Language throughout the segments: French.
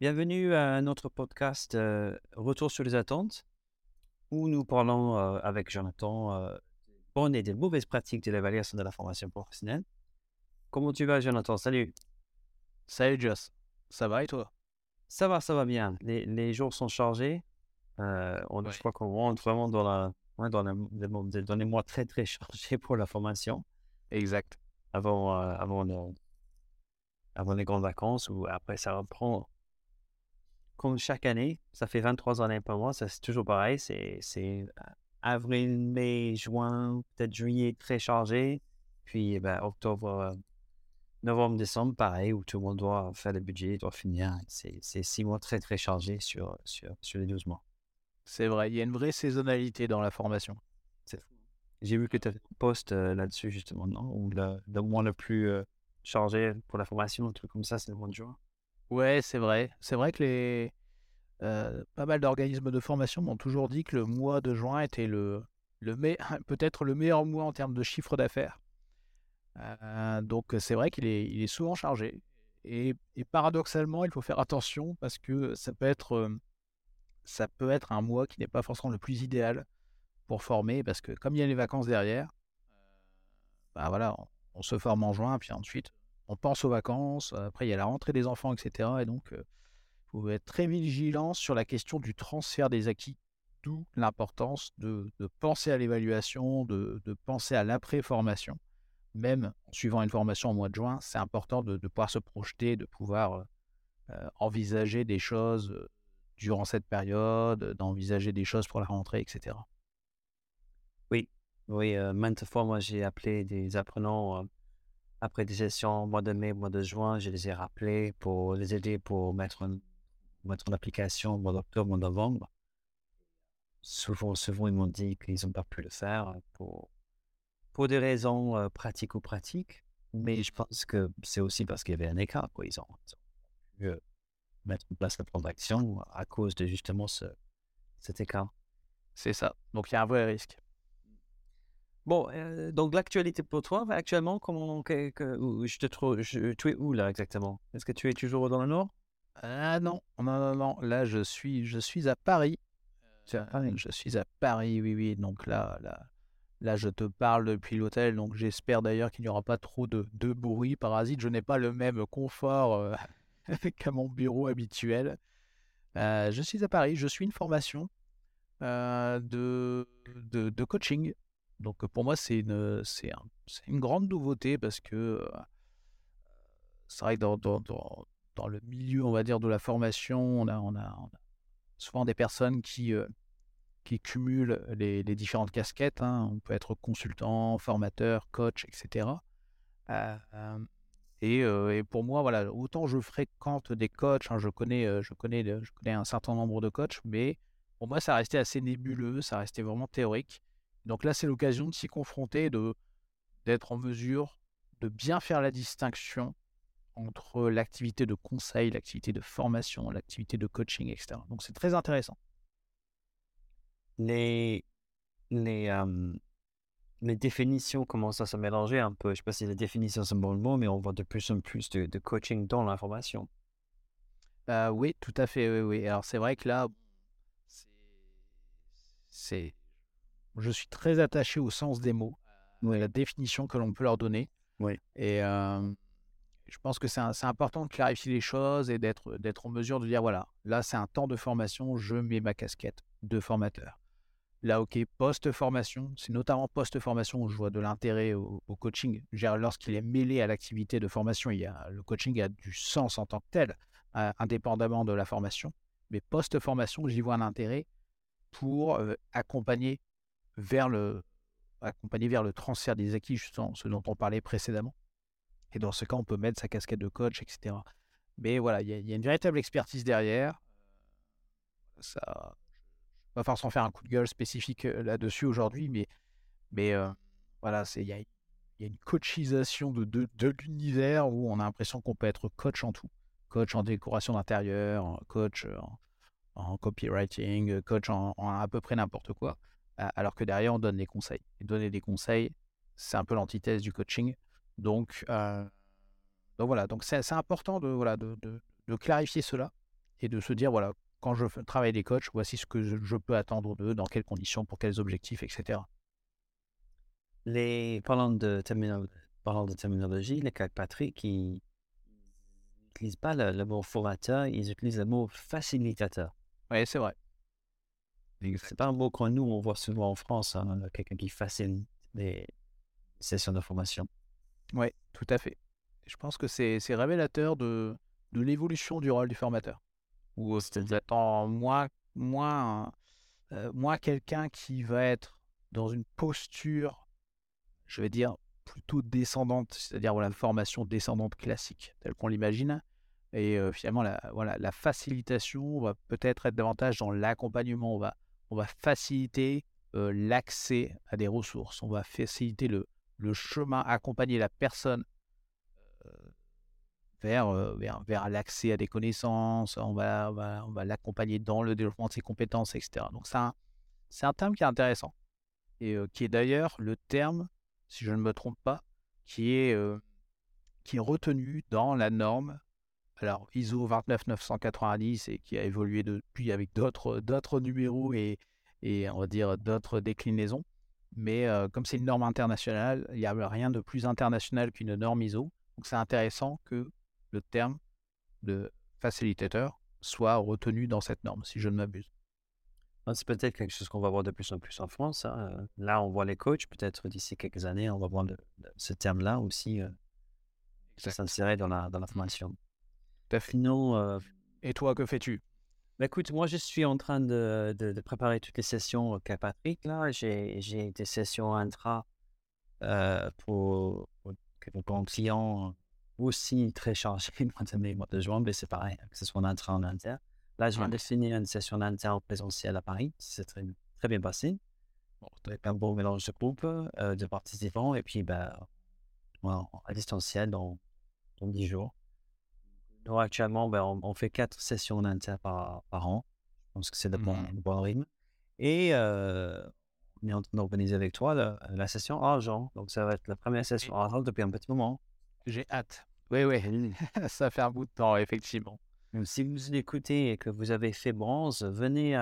Bienvenue à notre podcast euh, Retour sur les attentes, où nous parlons euh, avec Jonathan euh, des bonnes et des mauvaises pratiques de l'évaluation de la formation professionnelle. Comment tu vas, Jonathan? Salut. Salut Joss, ça va et toi? Ça va, ça va bien. Les, les jours sont chargés. Euh, on, Ouais. Je crois qu'on rentre vraiment dans, la, dans, la- les mois très, très chargés pour la formation Exact. avant, avant, le- avant les grandes vacances ou après ça reprend. Comme chaque année, ça fait 23 années pour moi, c'est toujours pareil. C'est, avril, mai, juin, peut-être juillet très chargé. Puis eh ben, octobre, novembre, décembre, pareil, où tout le monde doit faire le budget, doit finir. C'est, six mois très très chargés sur, sur, sur les 12 mois. C'est vrai, il y a une vraie saisonnalité dans la formation. J'ai vu que tu as fait un post euh, là-dessus justement, non? Ou le, le mois le plus euh, chargé pour la formation, un truc comme ça, c'est le mois de juin? Ouais, c'est vrai. C'est vrai que les euh, pas mal d'organismes de formation m'ont toujours dit que le mois de juin était le, le me- peut-être le meilleur mois en termes de chiffre d'affaires. Euh, donc c'est vrai qu'il est, souvent chargé. Et, paradoxalement, il faut faire attention parce que ça peut être, euh, ça peut être un mois qui n'est pas forcément le plus idéal pour former parce que comme il y a les vacances derrière, bah voilà, on, on se forme en juin, puis ensuite on pense aux vacances, après il y a la rentrée des enfants, etc. Et donc, il faut être très vigilant sur la question du transfert des acquis, d'où l'importance de, penser à l'évaluation, de, penser à l'après-formation. Même en suivant une formation au mois de juin, c'est important de, pouvoir se projeter, de pouvoir euh, euh, envisager des choses euh, durant cette période, d'envisager des choses pour la rentrée, etc. Oui, oui, euh, maintes fois, moi, j'ai appelé des apprenants euh, après des sessions au mois de mai, au mois de juin, je les ai rappelés pour les aider pour mettre mettre en application au mois d'octobre, au mois de novembre. Souvent, souvent, ils m'ont dit qu'ils n'ont pas pu le faire pour, pour des raisons pratiques ou pratiques, mais je pense que c'est aussi parce qu'il y avait un écart, quoi. Ils ont, pu mettre en place le plan d'action à cause de justement ce, cet écart. C'est ça. Donc il y a un vrai risque. Bon, euh, donc l'actualité pour toi, actuellement, comment que, que- où je te trouve, je- tu es où là exactement? Est-ce que tu es toujours dans le nord? Ah non, non, non, non. Là, je suis, je suis à Paris. À Paris. Je suis à Paris, oui, oui. Donc là, là, là, je te parle depuis l'hôtel. Donc j'espère d'ailleurs qu'il n'y aura pas trop de, de bruit parasite. Je n'ai pas le même confort euh, qu'à mon bureau habituel. Euh, je suis à Paris. Je suis une formation euh, de, de, de coaching. Donc pour moi, c'est une, c'est un- c'est une grande nouveauté parce que c'est vrai que dans, dans, le milieu, on va dire, de la formation, on a, on a, souvent des personnes qui, qui cumulent les, différentes casquettes. hein. On peut être consultant, formateur, coach, etc. Euh, et, pour moi, voilà, autant je fréquente des coachs, hein, je connais, je connais, je connais un certain nombre de coachs, mais pour moi, ça restait assez nébuleux, ça restait vraiment théorique. Donc là, c'est l'occasion de s'y confronter, de d'être en mesure de bien faire la distinction entre l'activité de conseil, l'activité de formation, l'activité de coaching, etc. Donc c'est très intéressant. Les, les, euh, les définitions commencent à se mélanger un peu? Je ne sais pas si les définitions sont bon mot, mais on voit de plus en plus de, de coaching dans l'information. Euh, oui, tout à fait, oui, oui. Alors c'est vrai que là, c'est, je suis très attaché au sens des mots, à la définition que l'on peut leur donner. Oui. Et euh, je pense que c'est, important de clarifier les choses et d'être, en mesure de dire voilà, là c'est un temps de formation, je mets ma casquette de formateur. Là, ok, post-formation, c'est notamment post-formation où je vois de l'intérêt au, au coaching. Lorsqu'il est mêlé à l'activité de formation, il y a, le coaching a du sens en tant que tel, euh, indépendamment de la formation. Mais post-formation, j'y vois un intérêt pour euh, accompagner vers le accompagner vers le transfert des acquis, justement, ce dont on parlait précédemment. Et dans ce cas, on peut mettre sa casquette de coach, etc. Mais voilà, il y, a- une véritable expertise derrière. Ça, je vais pas forcément faire un coup de gueule spécifique euh, là-dessus aujourd'hui, mais, mais euh, voilà, il y a, une coachisation de, de, de l'univers où on a l'impression qu'on peut être coach en tout. Coach en décoration d'intérieur, coach en, copywriting, coach en à peu près n'importe quoi. Alors que derrière, on donne des conseils. Et donner des conseils, c'est un peu l'antithèse du coaching. Donc, euh, donc voilà, donc c'est important de, voilà, de, de, de clarifier cela et de se dire, voilà, quand je travaille des coachs, voici ce que je, peux attendre d'eux, dans quelles conditions, pour quels objectifs, etc. Les, parlant, de parlant de terminologie, les Patrick, ils n'utilisent pas le, mot formateur, ils utilisent le mot facilitateur. Oui, c'est vrai. C'est pas un mot que nous, on voit souvent en France, hein, quelqu'un qui facilite les sessions de formation. Oui, tout à fait. Je pense que c'est révélateur de, de l'évolution du rôle du formateur. Ou c'est-à-dire moi, moi, euh, moi quelqu'un qui va être dans une posture, je vais dire, plutôt descendante, c'est-à-dire voilà, une formation descendante classique, telle qu'on l'imagine. Et euh, finalement, la, voilà, la facilitation va peut-être être davantage dans l'accompagnement. On va, on va faciliter l'accès à des ressources. On va faciliter le, chemin, accompagner la personne vers, vers, vers l'accès à des connaissances, on va, on va, l'accompagner dans le développement de ses compétences, etc. Donc c'est un, un terme qui est intéressant et qui est d'ailleurs le terme, si je ne me trompe pas, qui est, qui est retenu dans la norme alors ISO 29990 et qui a évolué depuis avec d'autres, d'autres numéros et, et on va dire d'autres déclinaisons. Mais comme c'est une norme internationale, il n'y a rien de plus international qu'une norme ISO. Donc c'est intéressant que le terme de facilitateur soit retenu dans cette norme, si je ne m'abuse. Ah, c'est peut-être quelque chose qu'on va voir de plus en plus en France. Hein. Là, on voit les coachs. Peut-être d'ici quelques années, on va voir ce terme-là aussi euh, s'insérer dans la, dans la formation. Sinon, euh, Et toi, que fais-tu? Bah, Écoute, moi, je suis en train de, de, préparer toutes les sessions au Patrick. Là, j'ai des sessions intra euh, pour, pour, pour, clients aussi très chargé mois de mai, mois de juin, mais c'est pareil, que ce soit en intra ou en inter. Là, je viens de finir une session inter présentielle à Paris. C'est très, très bien passé. Bon, avec un bon mélange de groupes, euh, de participants, et puis ben, à distanciel dans, dans 10 jours. Actuellement, ben, on, fait 4 sessions en inter par, par an. Je pense que c'est le, bon, mmh. bon rythme. Et euh, on est en train d'organiser avec toi la, la, session argent. Donc, ça va être la première session argent depuis un petit moment. J'ai hâte. Oui, oui, ça fait un bout de temps, effectivement. si vous écoutez et que vous avez fait bronze, venez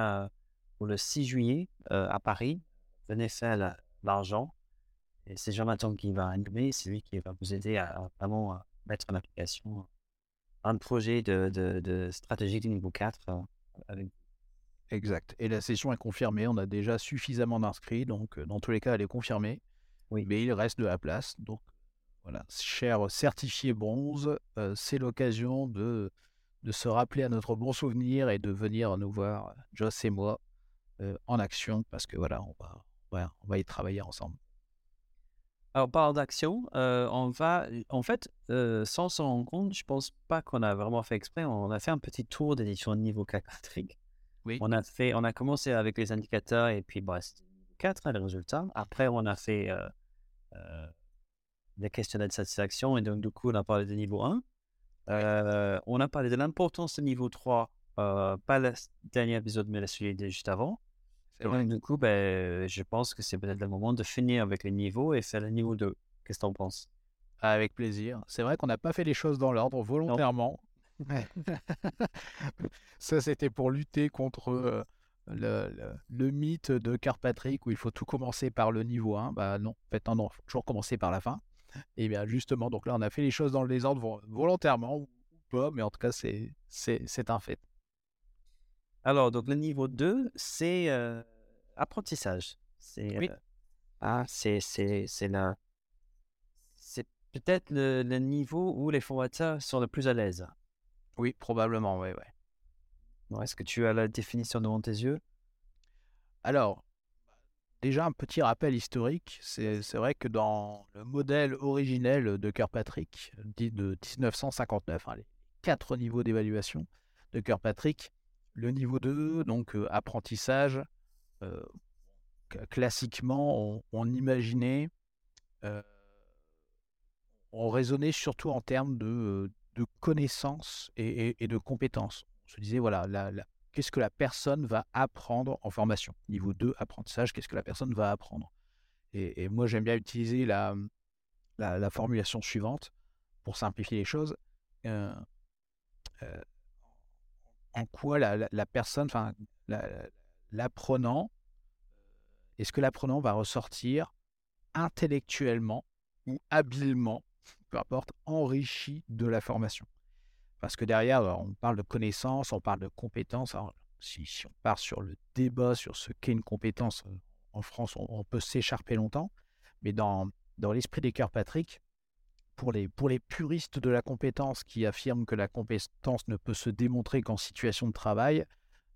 pour le 6 juillet euh, à Paris. Venez faire l'argent. Et c'est Jonathan qui va animer, c'est lui qui va vous aider à, vraiment mettre en application un projet de, de, stratégie du niveau 4 euh, Exact. Et la session est confirmée. On a déjà suffisamment d'inscrits. Donc, euh, dans tous les cas, elle est confirmée. Oui. Mais il reste de la place. Donc, voilà, cher certifié bronze, euh, c'est l'occasion de, de se rappeler à notre bon souvenir et de venir nous voir, Joss et moi, euh, en action, parce que voilà, on va, on va y travailler ensemble. Alors, par d'action, euh, on va, en fait, sans s'en rendre compte, je pense pas qu'on a vraiment fait exprès. On a fait un petit tour d'édition de niveau 4 Oui. On a fait, on a commencé avec les indicateurs et puis, bah, 4, hein, les résultats. Après, on a fait des questionnaires de satisfaction. Et donc, du coup, on a parlé de niveau 1. Euh, on a parlé de l'importance de niveau 3, euh, pas le dernier épisode, mais celui de juste avant. Du coup, ben, je pense que c'est peut-être le moment de finir avec les niveaux et faire le niveau 2. Qu'est-ce que tu en penses? Avec plaisir. C'est vrai qu'on n'a pas fait les choses dans l'ordre volontairement. Ça, c'était pour lutter contre euh, le, le, mythe de Carpatrick où il faut tout commencer par le niveau 1. Bah non, en fait, non, il faut toujours commencer par la fin. Et bien justement, donc là, on a fait les choses dans le désordre volontairement ou pas, mais en tout cas, c'est, c'est, un fait. Alors, donc le niveau 2, c'est euh, apprentissage. C'est, oui. Euh, ah, c'est, c'est, c'est, c'est peut-être le, le, niveau où les formateurs sont le plus à l'aise. Oui, probablement, oui, oui. Est-ce que tu as la définition devant tes yeux? Alors, Déjà, un petit rappel historique, c'est vrai que dans le modèle originel de Kirkpatrick, dit de 1959, hein, les quatre niveaux d'évaluation de Kirkpatrick, le niveau 2, donc euh, apprentissage, euh, classiquement, on, imaginait, euh, on raisonnait surtout en termes de, connaissances et, de compétences. On se disait, voilà, qu'est-ce que la personne va apprendre en formation? Niveau 2, apprentissage, qu'est-ce que la personne va apprendre? Et, moi, j'aime bien utiliser la, la, formulation suivante pour simplifier les choses. En quoi la, personne, enfin, l'apprenant, est-ce que l'apprenant va ressortir intellectuellement ou habilement, peu importe, enrichi de la formation? Parce que derrière, on parle de connaissances, on parle de compétences. si, on part sur le débat sur ce qu'est une compétence, euh, en France, on, peut s'écharper longtemps. Mais dans, dans l'esprit des cœurs Patrick, pour les, puristes de la compétence qui affirment que la compétence ne peut se démontrer qu'en situation de travail,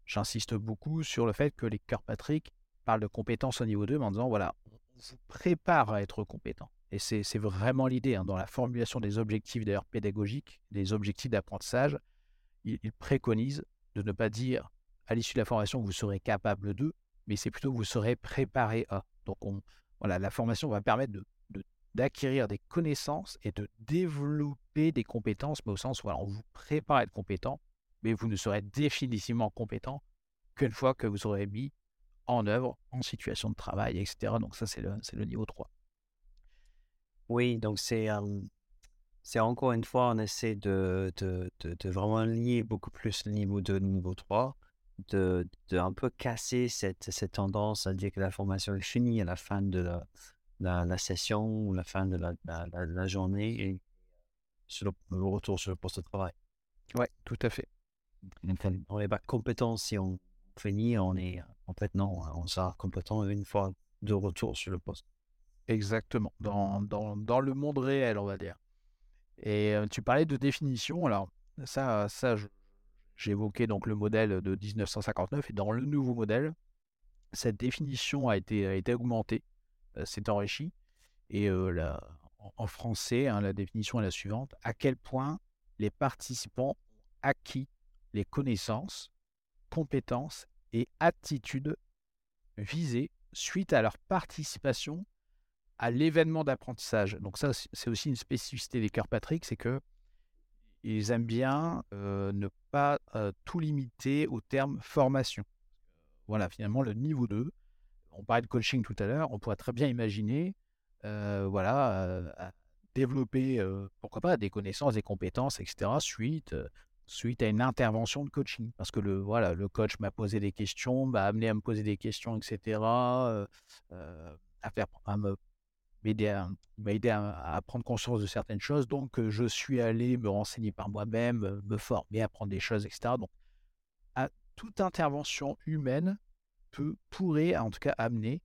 j'insiste beaucoup sur le fait que les cœurs Patrick parlent de compétences au niveau 2 en disant voilà, on vous prépare à être compétent. Et c'est vraiment l'idée hein, dans la formulation des objectifs d'ailleurs pédagogiques, des objectifs d'apprentissage. Il, il, préconise de ne pas dire à l'issue de la formation vous serez capable de, mais c'est plutôt vous serez préparé à. Donc on, voilà, la formation va permettre de d'acquérir des connaissances et de développer des compétences, mais au sens où on vous prépare à être compétent, mais vous ne serez définitivement compétent qu'une fois que vous aurez mis en œuvre, en situation de travail, etc. Donc ça, c'est le, niveau 3. Oui, donc c'est encore une fois, on essaie de, vraiment lier beaucoup plus le niveau 2 et le niveau 3, de, de un peu casser cette, cette tendance à dire que la formation est finie à la fin de la, la, session ou la fin de la, la, journée et sur le, retour sur le poste de travail. Oui, tout à fait. On n'est pas compétent si on finit, on est en fait non, on sera compétent une fois de retour sur le poste. Exactement, dans, dans, dans le monde réel, on va dire. Et tu parlais de définition, alors ça, ça j'évoquais donc le modèle de 1959 et dans le nouveau modèle, cette définition a été, a été augmentée c'est enrichi. Et en, français, hein, la définition est la suivante à quel point les participants ont acquis les connaissances, compétences et attitudes visées suite à leur participation à l'événement d'apprentissage. Donc ça, c'est aussi une spécificité des cœurs Patrick, c'est que ils aiment bien ne pas tout limiter au terme formation. Voilà, finalement, le niveau 2, on parlait de coaching tout à l'heure, on pourrait très bien imaginer, euh, voilà, euh, développer, euh, pourquoi pas, des connaissances, des compétences, etc. suite, suite à une intervention de coaching. Parce que le, voilà, le coach m'a posé des questions, m'a amené à me poser des questions, etc. à faire, à me m'aider à, à, prendre conscience de certaines choses. Donc, je suis allé me renseigner par moi-même, me former, apprendre des choses, etc. Donc, à toute intervention humaine, pourrait en tout cas amener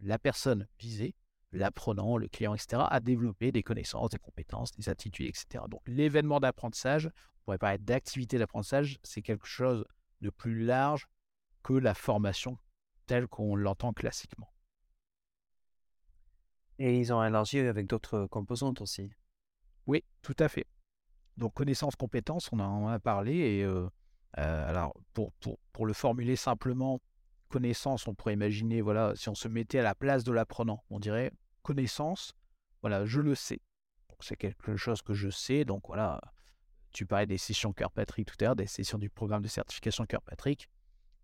la personne visée, l'apprenant, le client, etc., à développer des connaissances, des compétences, des attitudes, etc. Donc l'événement d'apprentissage, on pourrait parler d'activité d'apprentissage, c'est quelque chose de plus large que la formation telle qu'on l'entend classiquement. Et ils ont élargi avec d'autres composantes aussi. Oui, tout à fait. Donc connaissances, compétences, on en a parlé. Et alors pour, pour, pour, le formuler simplement, connaissance, on pourrait imaginer, voilà, si on se mettait à la place de l'apprenant, on dirait connaissance, voilà, je le sais. C'est quelque chose que je sais, donc voilà, tu parlais des sessions Cœur Patrick tout à l'heure, des sessions du programme de certification Cœur Patrick.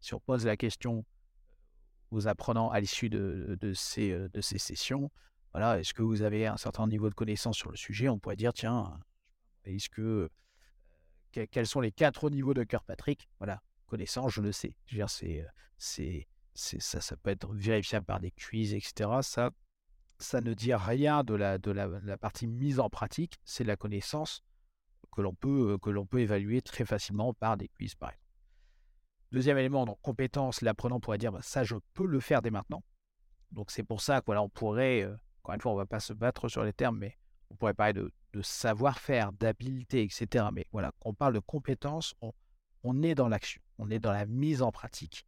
Si on pose la question aux apprenants à l'issue de, ces, euh, de ces sessions, voilà, est-ce que vous avez un certain niveau de connaissance sur le sujet? On pourrait dire, tiens, est-ce que euh, quels sont les quatre niveaux de Cœur Patrick? Voilà, connaissance, je le sais. Dire, c'est, euh, c'est, ça, ça peut être vérifiable par des quiz, etc. Ça, ça ne dit rien de la, de la, partie mise en pratique. C'est la connaissance que l'on peut, que l'on peut évaluer très facilement par des quiz, par exemple. Deuxième élément, donc compétence, l'apprenant pourrait dire bah, ça, je peux le faire dès maintenant. Donc c'est pour ça qu'on pourrait, euh, encore une fois, on ne va pas se battre sur les termes, mais on pourrait parler de, savoir-faire, d'habileté, etc. Mais voilà, quand on parle de compétence, on est dans l'action, on est dans la mise en pratique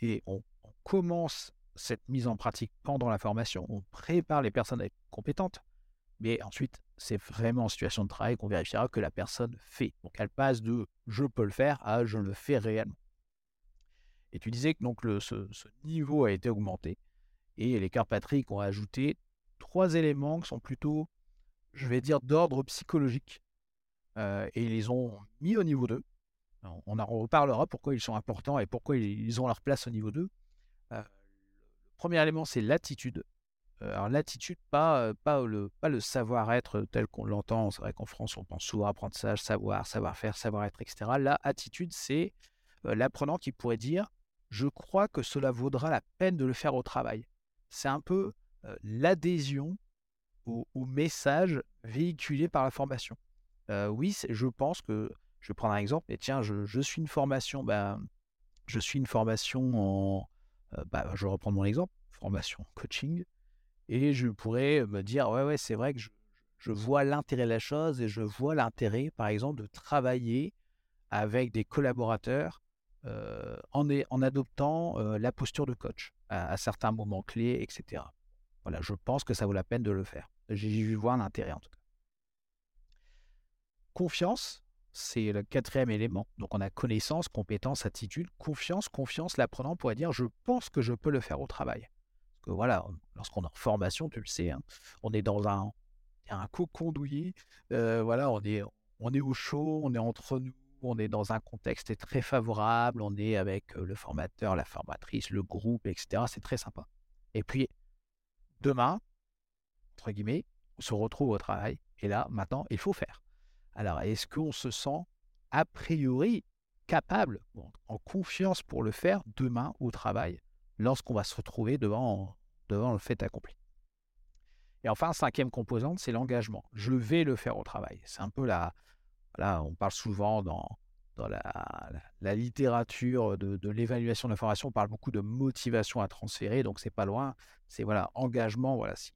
et on, commence cette mise en pratique pendant la formation, on prépare les personnes à être compétentes, mais ensuite, c'est vraiment en situation de travail qu'on vérifiera que la personne fait. Donc, elle passe de je peux le faire à je le fais réellement. Et tu disais que donc ce, niveau a été augmenté et les Patrick ont ajouté trois éléments qui sont plutôt, je vais dire, d'ordre psychologique. Euh, et ils les ont mis au niveau 2. On en reparlera pourquoi ils sont importants et pourquoi ils ont leur place au niveau 2. Euh, le premier élément, c'est l'attitude. alors l'attitude, pas, pas le, pas le savoir-être tel qu'on l'entend. C'est vrai qu'en France, on pense souvent apprentissage, savoir, savoir-faire, savoir-être, etc. Là, attitude, c'est l'apprenant qui pourrait dire Je crois que cela vaudra la peine de le faire au travail. C'est un peu l'adhésion au, message véhiculé par la formation. oui, je pense que, je vais prendre un exemple, et tiens, je, suis une formation, ben, je suis une formation en, bah, je mon exemple, formation coaching, et je pourrais me dire, ouais, ouais, c'est vrai que je, vois l'intérêt de la chose et je vois l'intérêt, par exemple, de travailler avec des collaborateurs en, en, adoptant la posture de coach à, certains moments clés, etc. Voilà, je pense que ça vaut la peine de le faire. J'ai vu voir l'intérêt en tout cas. Confiance, c'est le quatrième élément. Donc on a connaissance, compétence, attitude, confiance. Confiance, l'apprenant pourrait dire je pense que je peux le faire au travail. Voilà, lorsqu'on est en formation, tu le sais, hein, on est dans un, un cocon douillet. Euh, voilà, on est, on est au chaud, on est entre nous, on est dans un contexte très favorable, on est avec euh, le formateur, la formatrice, le groupe, etc. C'est très sympa. Et puis, demain, entre guillemets, on se retrouve au travail. Et là, maintenant, il faut faire. Alors, est-ce qu'on se sent a priori capable, en confiance pour le faire demain au travail, lorsqu'on va se retrouver devant, le fait accompli? Et enfin, cinquième composante, c'est l'engagement. Je vais le faire au travail. C'est un peu la... On parle souvent dans, la, littérature de, de l'évaluation de l'information, on parle beaucoup de motivation à transférer, donc c'est pas loin. C'est voilà, engagement, voilà, si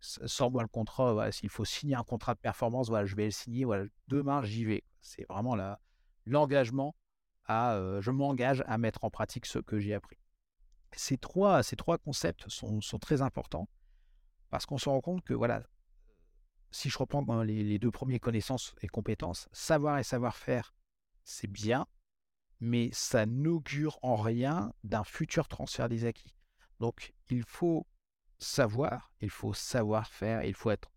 sans moi le contrat, s'il faut signer un contrat de performance, voilà, je vais le signer, voilà, demain j'y vais. C'est vraiment l'engagement à, je m'engage à mettre en pratique ce que j'ai appris. Ces trois, ces trois concepts sont, très importants parce qu'on se rend compte que voilà, si je reprends les deux premiers connaissances et compétences, savoir et savoir-faire, c'est bien, mais ça n'augure en rien d'un futur transfert des acquis. Donc, il faut savoir, il faut savoir faire, il faut être,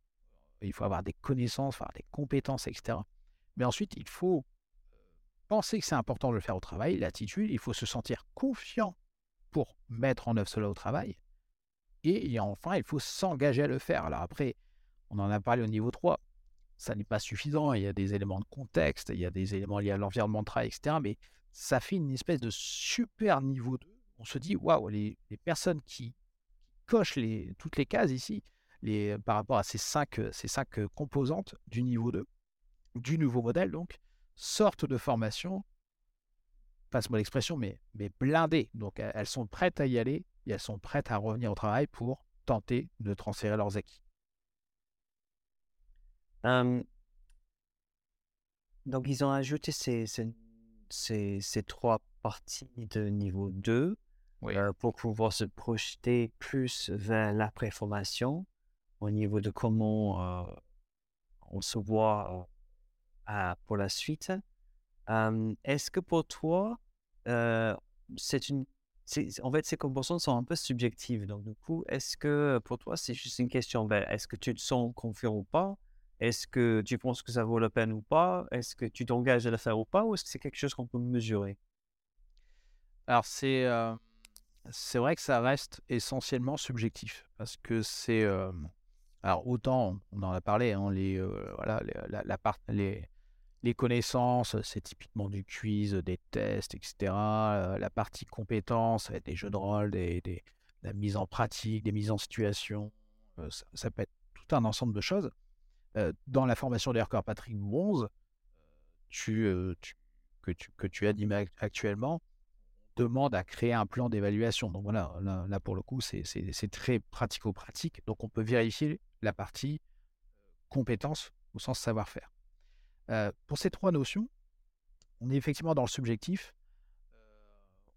il faut avoir des connaissances, avoir des compétences, etc. Mais ensuite, il faut penser que c'est important de le faire au travail, l'attitude, il faut se sentir confiant pour mettre en œuvre cela au travail. Et, enfin, il faut s'engager à le faire. Alors après, on en a parlé au niveau 3. Ça n'est pas suffisant. Il y a des éléments de contexte, il y a des éléments liés à l'environnement de travail, etc. Mais ça fait une espèce de super niveau 2. On se dit, waouh, les personnes qui coche les, toutes les cases ici les, par rapport à ces cinq, ces cinq composantes du niveau 2, du nouveau modèle, donc, sortent de formation, passe-moi l'expression, mais, mais blindées. Donc, elles sont prêtes à y aller et elles sont prêtes à revenir au travail pour tenter de transférer leurs acquis. donc, ils ont ajouté ces, ces, ces trois parties de niveau 2 euh, pour pouvoir se projeter plus vers l'après-formation au niveau de comment euh, on se voit euh, pour la suite. Est-ce que pour toi, c'est une... En fait, ces compositions sont un peu subjectives. Donc, du coup, est-ce que pour toi, c'est juste une question, ben, est-ce que tu te sens confiant ou pas? Est-ce que tu penses que ça vaut la peine ou pas? Est-ce que tu t'engages à le faire ou pas? Ou est-ce que c'est quelque chose qu'on peut mesurer? Alors, c'est c'est vrai que ça reste essentiellement subjectif parce que c'est alors autant on en a parlé hein, les voilà la, les connaissances c'est typiquement du quiz des tests etc la partie compétences avec des jeux de rôle des, des, la mise en pratique des mises en situation ça, peut être tout un ensemble de choses. Dans la formation d'Aircore Patrick Bronze que tu que tu animes actuellement demande à créer un plan d'évaluation. Donc voilà, là, pour le coup, c'est très pratico-pratique. Donc on peut vérifier la partie compétence au sens savoir-faire. Euh, pour ces trois notions, on est effectivement dans le subjectif.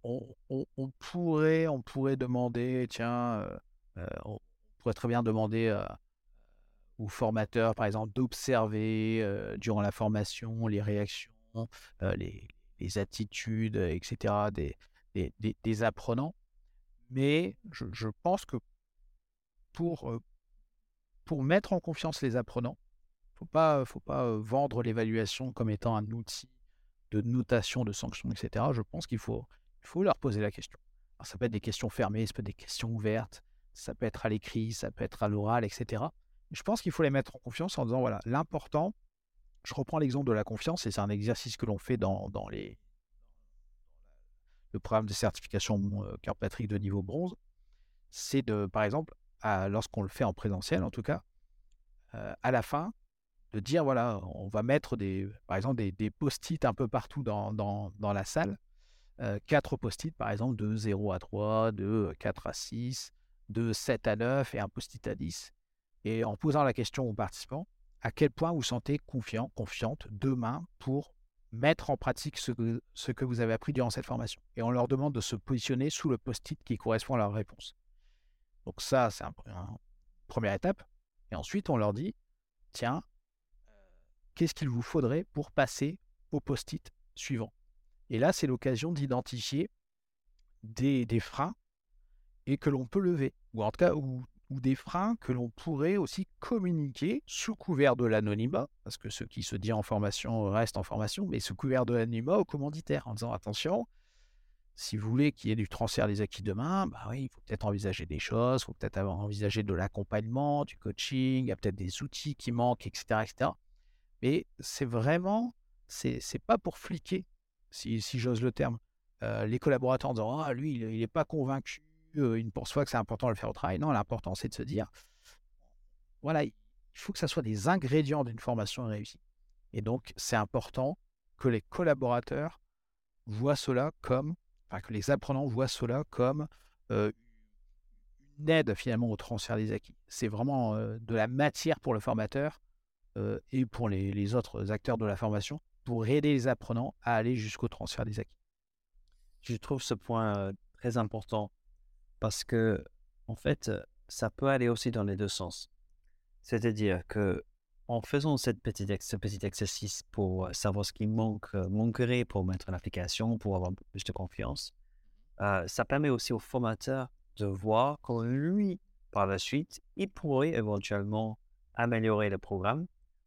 Euh, on, pourrait, on pourrait demander, tiens, euh, on pourrait très bien demander aux formateurs, par exemple, d'observer durant la formation les réactions, les, attitudes, etc., des, des, apprenants. Mais je, pense que pour, pour mettre en confiance les apprenants, il faut pas, faut pas vendre l'évaluation comme étant un outil de notation, de sanction, etc. Je pense qu'il faut, il faut leur poser la question. ça peut être des questions fermées, ça peut être des questions ouvertes. ça peut être à l'écrit, ça peut être à l'oral, etc. Je pense qu'il faut les mettre en confiance en disant, voilà, l'important, je reprends l'exemple de la confiance, et c'est un exercice que l'on fait dans, dans le programme de certification euh, Patrick de niveau bronze, c'est de, par exemple, lorsqu'on le fait en présentiel en tout cas, euh, à la fin, de dire voilà, on va mettre des, par exemple des, post-it un peu partout dans la salle. Euh, quatre post-it, par exemple, de 0 à 3, de 4 à 6, de 7 à 9 et un post-it à 10. Et en posant la question aux participants, à quel point vous sentez confiant, confiante demain pour mettre en pratique ce que, vous avez appris durant cette formation. Et on leur demande de se positionner sous le post-it qui correspond à leur réponse. Donc ça, c'est une première étape. Et ensuite, on leur dit, tiens, qu'est-ce qu'il vous faudrait pour passer au post-it suivant? Et là, c'est l'occasion d'identifier des, des, freins et que l'on peut lever, ou en tout cas, ou, ou des freins que l'on pourrait aussi communiquer sous couvert de l'anonymat, parce que ce qui se dit en formation reste en formation, mais sous couvert de l'anonymat au commanditaire, en disant attention, si vous voulez qu'il y ait du transfert des acquis demain, bah oui, il faut peut-être envisager des choses, il faut peut-être envisager de l'accompagnement, du coaching, il y a peut-être des outils qui manquent, etc. etc. Mais c'est vraiment, c'est, pas pour fliquer, si, si j'ose le terme, euh, les collaborateurs en disant Ah, lui, il n'est pas convaincu, euh, il ne que c'est important de le faire au travail. Non, l'important, c'est de se dire voilà, il faut que ça soit des ingrédients d'une formation réussie. Et donc, c'est important que les collaborateurs voient cela comme que les apprenants voient cela comme une aide finalement au transfert des acquis. C'est vraiment de la matière pour le formateur et pour les, autres acteurs de la formation pour aider les apprenants à aller jusqu'au transfert des acquis. Je trouve ce point très important parce que, en fait, ça peut aller aussi dans les deux sens. C'est-à-dire que en faisant cette petite, ce petit exercice pour savoir ce qui manque, manquerait pour mettre en application, pour avoir plus de confiance, ça permet aussi au formateur de voir comment lui, par la suite, il pourrait éventuellement améliorer le programme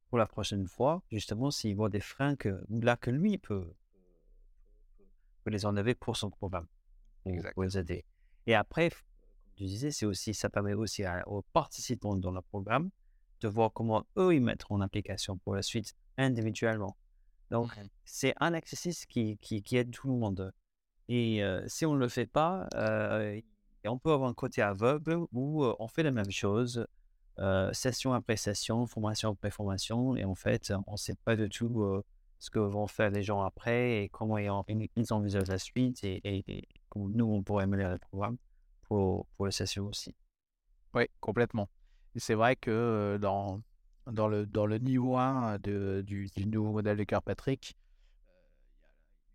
pour la prochaine fois, justement s'il voit des freins que, là que lui peut, peut les enlever pour son programme, pour, les aider. Et après, comme tu disais, c'est aussi, ça permet aussi aux participants dans le programme de voir comment eux ils mettent en application pour la suite individuellement. Donc, mmh c'est un exercice qui, qui, qui, aide tout le monde. Et si on ne le fait pas, on peut avoir un côté aveugle où on fait la même chose, session après session, formation après formation, et en fait, on ne sait pas du tout ce que vont faire les gens après et comment ils, envisagent la suite et, et, nous, on pourrait améliorer le programme pour, pour les sessions aussi. Oui, complètement c'est vrai que dans, dans, le, dans le niveau 1 de, du, nouveau modèle de Kirkpatrick,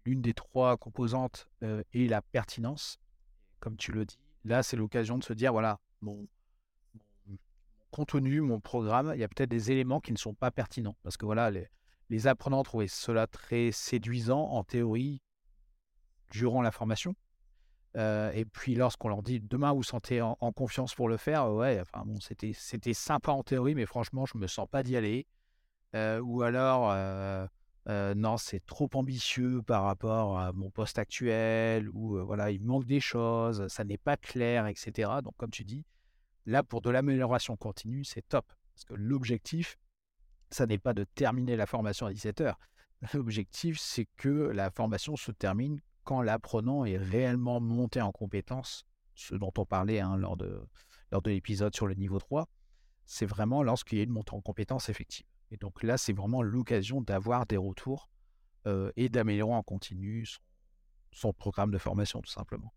l'une des trois composantes est la pertinence, comme tu le dis. Là, c'est l'occasion de se dire, voilà, mon, contenu, mon programme, il y a peut-être des éléments qui ne sont pas pertinents. Parce que voilà, les, les apprenants trouvaient cela très séduisant en théorie durant la formation. Euh, et puis lorsqu'on leur dit demain vous sentez en, confiance pour le faire, ouais, enfin bon, c'était c'était sympa en théorie, mais franchement je me sens pas d'y aller. Euh, ou alors euh, non c'est trop ambitieux par rapport à mon poste actuel, ou voilà il manque des choses, ça n'est pas clair, etc. Donc comme tu dis, là pour de l'amélioration continue c'est top, parce que l'objectif ça n'est pas de terminer la formation à 17 heures. L'objectif c'est que la formation se termine quand l'apprenant est réellement monté en compétence, ce dont on parlait hein, lors de, l'épisode sur le niveau 3, c'est vraiment lorsqu'il y a une montée en compétence effective. Et donc là, c'est vraiment l'occasion d'avoir des retours euh, et d'améliorer en continu son, programme de formation, tout simplement.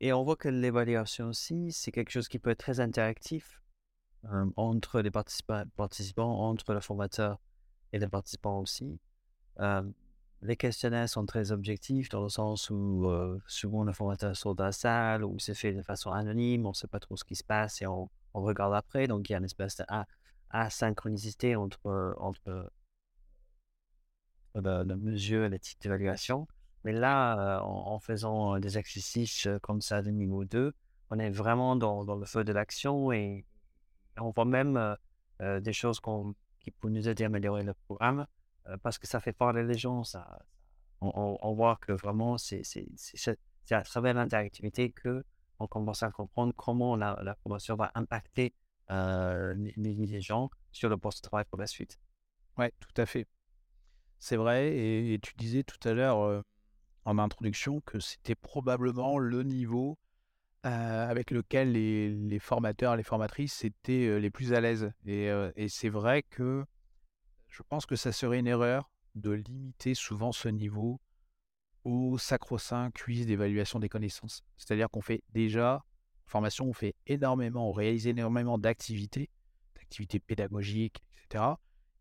Et on voit que l'évaluation aussi, c'est quelque chose qui peut être très interactif euh, entre les participants, participants, entre le formateur et les participants aussi. Euh, les questionnaires sont très objectifs dans le sens où souvent le formateur sort de la salle ou c'est fait de façon anonyme, on ne sait pas trop ce qui se passe et on, regarde après. Donc il y a une espèce d'asynchronicité entre, entre la, mesure et les types d'évaluation. Mais là, en, faisant des exercices comme ça de niveau 2, on est vraiment dans le feu de l'action et on voit même des choses qui peuvent nous aider à améliorer le programme parce que ça fait parler les gens. Ça, on, voit que vraiment, c'est à travers l'interactivité que on commence à comprendre comment la, la formation va impacter euh, les, gens sur le poste de travail pour la suite. Oui, tout à fait. C'est vrai. Et, tu disais tout à l'heure euh, en introduction que c'était probablement le niveau euh, avec lequel les, les, formateurs, les formatrices étaient les plus à l'aise. Et, et c'est vrai que je pense que ça serait une erreur de limiter souvent ce niveau au sacro-saint quiz d'évaluation des connaissances. C'est-à-dire qu'on fait déjà, formation, on fait énormément, on réalise énormément d'activités, d'activités pédagogiques, etc.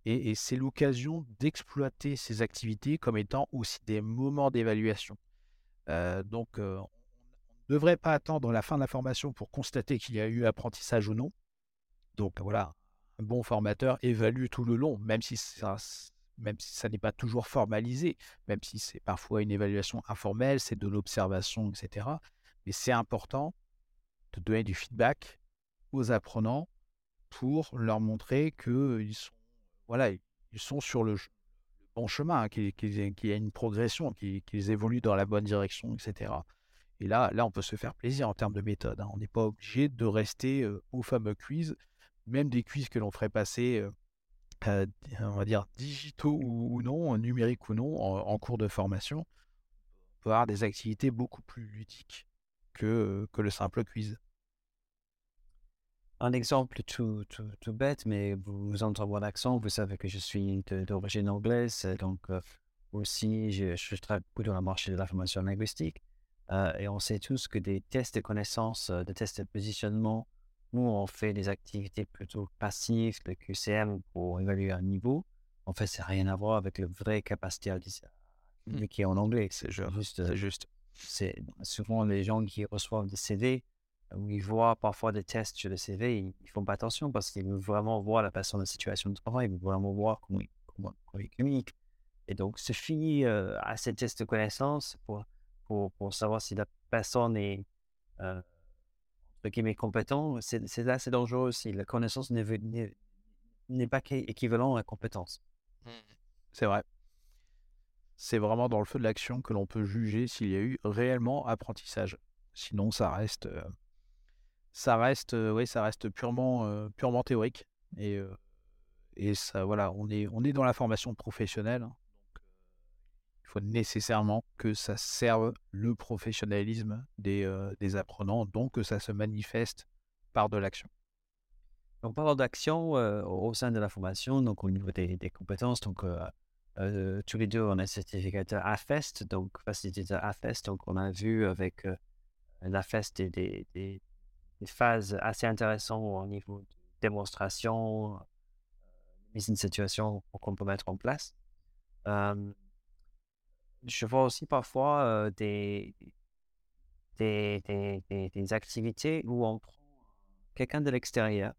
Et, c'est l'occasion d'exploiter ces activités comme étant aussi des moments d'évaluation. Euh, donc, euh, on ne devrait pas attendre la fin de la formation pour constater qu'il y a eu apprentissage ou non. Donc voilà, bon formateur évalue tout le long, même si ça, même si ça n'est pas toujours formalisé, même si c'est parfois une évaluation informelle, c'est de l'observation, etc. Mais c'est important de donner du feedback aux apprenants pour leur montrer qu'ils sont, voilà, ils sont sur le, bon chemin, hein, qu'il y a une progression, qu'ils évoluent dans la bonne direction, etc. Et là, là, on peut se faire plaisir en termes de méthode. Hein. On n'est pas obligé de rester au fameux quiz, même des quiz que l'on ferait passer on va dire, digitaux ou, non, numériques ou non, en, cours de formation, on avoir des activités beaucoup plus ludiques que, que le simple quiz. Un exemple tout, tout, bête, mais vous, entendez mon accent, vous savez que je suis d'origine anglaise, donc aussi je, je, travaille beaucoup dans le marché de la formation linguistique. Et on sait tous que des tests de connaissances, des tests de positionnement, nous, on fait des activités plutôt passives, le QCM pour évaluer un niveau. En fait, c'est rien à voir avec le vrai capacité à mmh. communiquer en anglais. C'est juste, c'est juste. C'est souvent les gens qui reçoivent des CV où ils voient parfois des tests sur le CV, ils, ne font pas attention parce qu'ils veulent vraiment voir la personne en situation de travail, ils veulent vraiment voir comment il, comment, communique. Et donc, c'est fini euh, à ces tests de connaissances pour, pour, pour savoir si la personne est euh, qui est compétent, c'est là, c'est dangereux aussi. La connaissance n'est pas équivalent à la compétence. Mmh. C'est vrai. C'est vraiment dans le feu de l'action que l'on peut juger s'il y a eu réellement apprentissage. Sinon, ça reste, euh, ça reste, euh, oui, ça reste purement, euh, purement théorique. Et, et ça, voilà, on est, on est dans la formation professionnelle. Hein il faut nécessairement que ça serve le professionnalisme des, euh, des apprenants, donc que ça se manifeste par de l'action. On parle d'action euh, au sein de la formation, donc au niveau des, compétences. Donc, euh, tous les deux, on est certificateur AFEST, donc facilitateur AFEST. Donc, on a vu avec l'AFEST des, des, des, phases assez intéressantes au niveau de démonstration, mise en situation qu'on peut mettre en place je vois aussi parfois des, des, des, des, activités où on prend quelqu'un de l'extérieur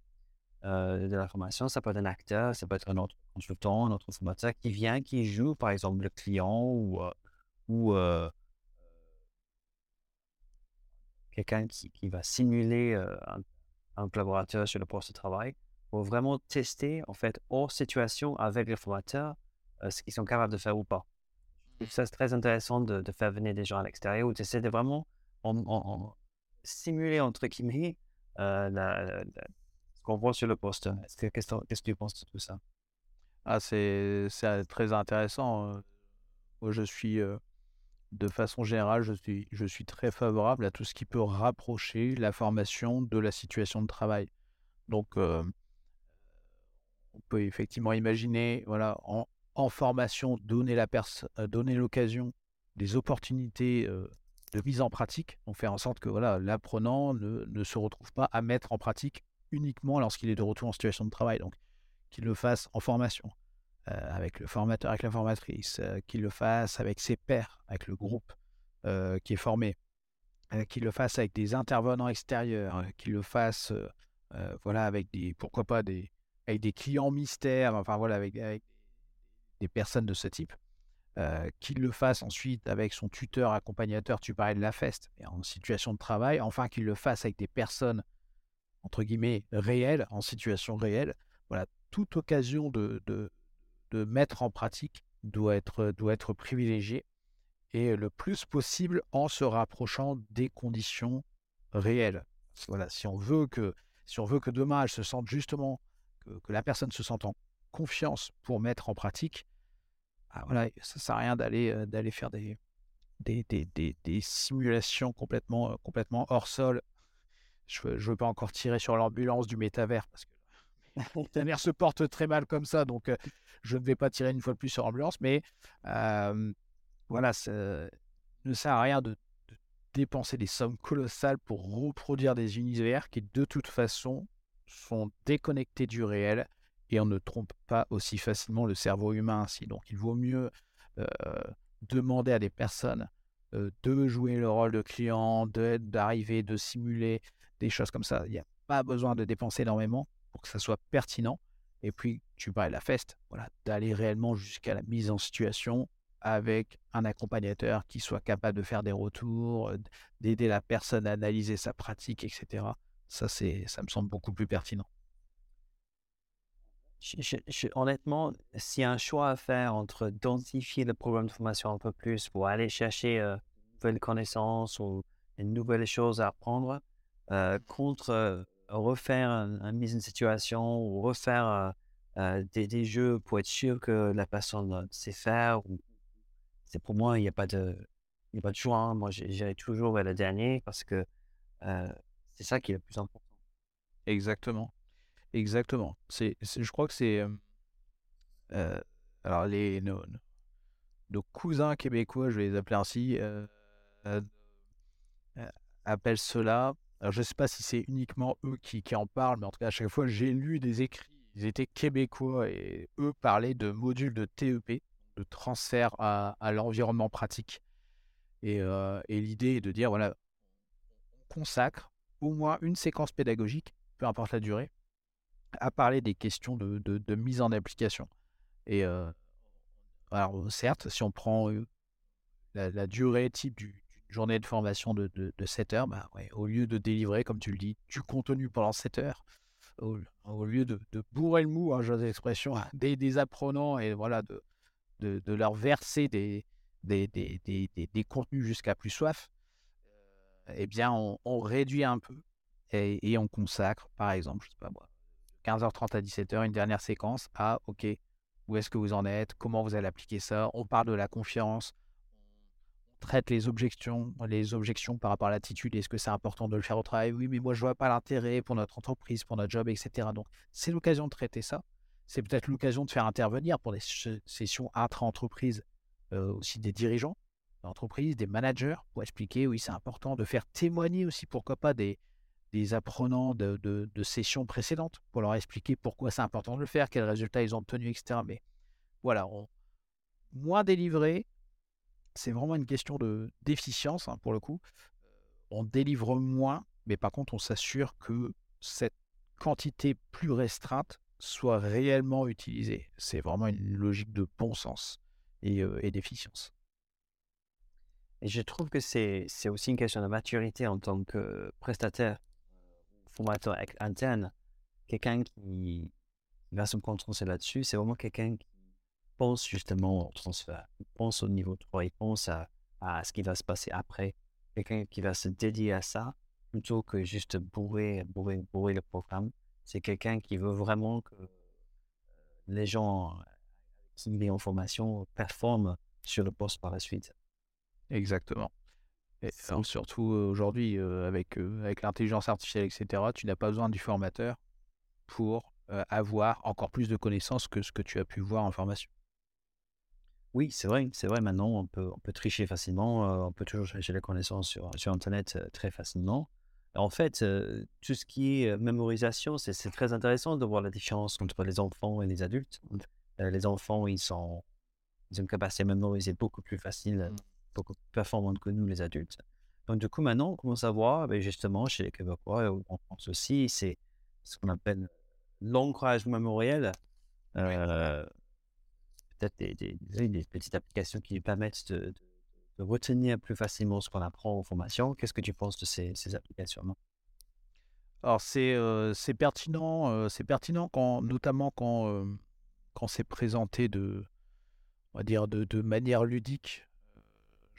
de la formation. Ça peut être un acteur, ça peut être un autre consultant, un autre formateur qui vient, qui joue, par exemple, le client ou, ou quelqu'un qui, qui, va simuler un, collaborateur sur le poste de travail pour vraiment tester, en fait, hors situation avec le formateur, ce qu'ils sont capables de faire ou pas ça, c'est très intéressant de, faire venir des gens à l'extérieur où tu essaies de vraiment en, simuler, entre guillemets, euh, ce qu'on voit sur le poste. Qu'est-ce que tu penses de tout ça? Ah, C'est très intéressant. Euh. Moi, je suis, euh, de façon générale, je suis, je suis très favorable à tout ce qui peut rapprocher la formation de la situation de travail. Donc, on peut effectivement imaginer, voilà, en, en formation, euh, donner l'occasion, des opportunités de mise en pratique. On fait en sorte que voilà, l'apprenant ne, se retrouve pas à mettre en pratique uniquement lorsqu'il est de retour en situation de travail. Donc, qu'il le fasse en formation, avec le formateur, avec la formatrice, qu'il le fasse avec ses pairs, avec le groupe qui est formé, qu'il le fasse avec des intervenants extérieurs, qu'il le fasse voilà, avec des, pourquoi pas, des, avec des clients mystères, enfin voilà, avec, avec des personnes de ce type, qu'il le fasse ensuite avec son tuteur, accompagnateur, tu parlais de la feste, et en situation de travail, enfin qu'il le fasse avec des personnes, entre guillemets, réelles, en situation réelle. Voilà, toute occasion de, de, mettre en pratique doit être, doit être privilégiée et le plus possible en se rapprochant des conditions réel. Voilà, si on veut que, si on veut que demain, elle se sente justement, que, la personne se sente en confiance pour mettre en pratique, ah, voilà, ça sert à rien d'aller d'aller faire des, des, des, des, simulations complètement, complètement hors sol. Je ne veux, pas encore tirer sur l'ambulance du métavers parce que métavers se porte très mal comme ça, donc je ne vais pas tirer une fois de plus sur l'ambulance, mais voilà, ça ne sert à rien de, dépenser des sommes colossales pour reproduire des univers qui de toute façon sont déconnectés du réel et on ne trompe pas aussi facilement le cerveau humain ainsi. Donc il vaut mieux euh, demander à des personnes euh, de jouer le rôle de client, d'arriver, de, simuler des choses comme ça. Il n'y a pas besoin de dépenser énormément pour que ça soit pertinent. Et puis, tu parlais de la feste, d'aller réellement jusqu'à la mise en situation avec un accompagnateur qui soit capable de faire des retours, d'aider la personne à analyser sa pratique, etc. Ça, ça me semble beaucoup plus pertinent. Honnêtement, s'il y a un choix à faire entre densifier le programme de formation un peu plus pour aller chercher euh, de nouvelles connaissances ou une nouvelle chose à apprendre, euh, contre euh, refaire une mise en situation ou refaire des, des, jeux pour être sûr que la personne sait faire c'est pour moi, il n'y a pas de, il y a pas de choix. Hein. Moi, j'irai toujours vers le dernier parce que c'est ça qui est le plus important. Exactement. Exactement. C'est, je crois que c'est. alors, les, nos, nos, cousins québécois, je vais les appeler ainsi, appellent cela. Alors, je ne sais pas si c'est uniquement eux qui, en parlent, mais en tout cas, à chaque fois, j'ai lu des écrits. Ils étaient québécois et eux parlaient de modules de TEP de transfert à, l'environnement pratique. Et, l'idée est de dire, voilà, on consacre au moins une séquence pédagogique, peu importe la durée, à parler des questions de, mise en application. Et alors, certes, si on prend la, durée type d'une journée de formation de, 7 heures, bah au lieu de délivrer, comme tu le dis, du contenu pendant 7 heures, au, lieu de, bourrer le mou, hein, j'ai l'expression, des, des apprenants et voilà, de, de, leur verser des, des, des, des, contenus jusqu'à plus soif, eh bien, on, réduit un peu et, on consacre, par exemple, je sais pas moi, 15h30 à 17h, une dernière séquence à OK, où est-ce que vous en êtes, comment vous allez appliquer ça, on parle de la confiance, on traite les objections, les objections par rapport à l'attitude, est-ce que c'est important de le faire au travail? Oui, mais moi je vois pas l'intérêt pour notre entreprise, pour notre job, etc. Donc c'est l'occasion de traiter ça. C'est peut-être l'occasion de faire intervenir pour des sessions intra-entreprises euh, aussi des dirigeants d'entreprise, des managers, pour expliquer, oui, c'est important de faire témoigner aussi, pourquoi pas, des, des apprenants de, sessions précédentes, pour leur expliquer pourquoi c'est important de le faire, quels résultats ils ont obtenus, etc. Mais voilà, moins délivré, c'est vraiment une question de d'efficience, hein, pour le coup. On délivre moins, mais par contre, on s'assure que cette quantité plus restreinte soit réellement utilisé. C'est vraiment une logique de bon sens et, d'efficience. Et je trouve que c'est aussi une question de maturité en tant que prestataire, formateur interne. Quelqu'un qui va se concentrer là-dessus, c'est vraiment quelqu'un qui pense justement au transfert, il pense au niveau 3, il pense à, ce qui va se passer après. Quelqu'un qui va se dédier à ça plutôt que juste bourrer, bourrer, bourrer le programme c'est quelqu'un qui veut vraiment que les gens qui sont en formation performent sur le poste par la suite. Exactement. Et surtout aujourd'hui, avec, avec l'intelligence artificielle, etc., tu n'as pas besoin du formateur pour avoir encore plus de connaissances que ce que tu as pu voir en formation. Oui, c'est vrai, c'est vrai. Maintenant, on peut, on peut tricher facilement, on peut toujours chercher les connaissances sur, sur Internet très facilement. En fait, tout ce qui est mémorisation, c'est très intéressant de voir la différence entre les enfants et les adultes. les enfants, ils, sont, ils ont une capacité à mémoriser beaucoup plus facile, mmh. Beaucoup plus performante que nous, les adultes. Donc, du coup, maintenant, on commence à voir, ben, justement, chez les Québécois, en France aussi, c'est ce qu'on appelle l'ancrage mémoriel. Peut-être des, des, petites applications qui permettent de retenir plus facilement ce qu'on apprend en formation. Qu'est-ce que tu penses de ces, applications Alors, c'est c'est pertinent, c'est pertinent quand, notamment quand, quand c'est présenté de, on va dire de, de, manière ludique.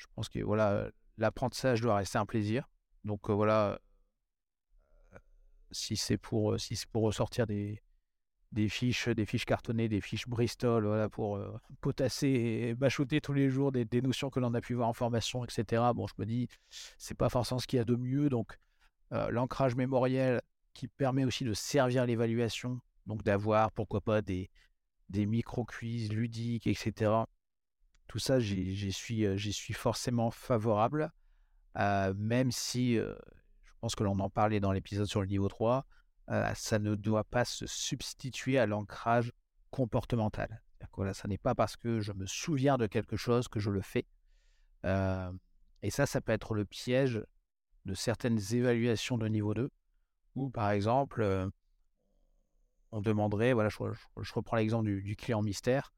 Je pense que voilà, l'apprentissage doit rester un plaisir. Donc voilà, si c'est pour, si pour ressortir des, des fiches, des fiches cartonnées, des fiches Bristol, voilà, pour potasser et bachoter tous les jours des, notions que l'on a pu voir en formation, etc. Bon, je me dis, c'est pas forcément ce qu'il y a de mieux. Donc, l'ancrage mémoriel qui permet aussi de servir l'évaluation, donc d'avoir, pourquoi pas, des, des micro-quiz ludiques, etc. Tout ça, j'y suis, suis forcément favorable, même si je pense que l'on en parlait dans l'épisode sur le niveau 3, ça ne doit pas se substituer à l'ancrage comportemental. Que, ça n'est pas parce que je me souviens de quelque chose que je le fais. et ça, ça peut être le piège de certaines évaluations de niveau 2, où par exemple, on demanderait, voilà, je, reprends l'exemple du, client mystère.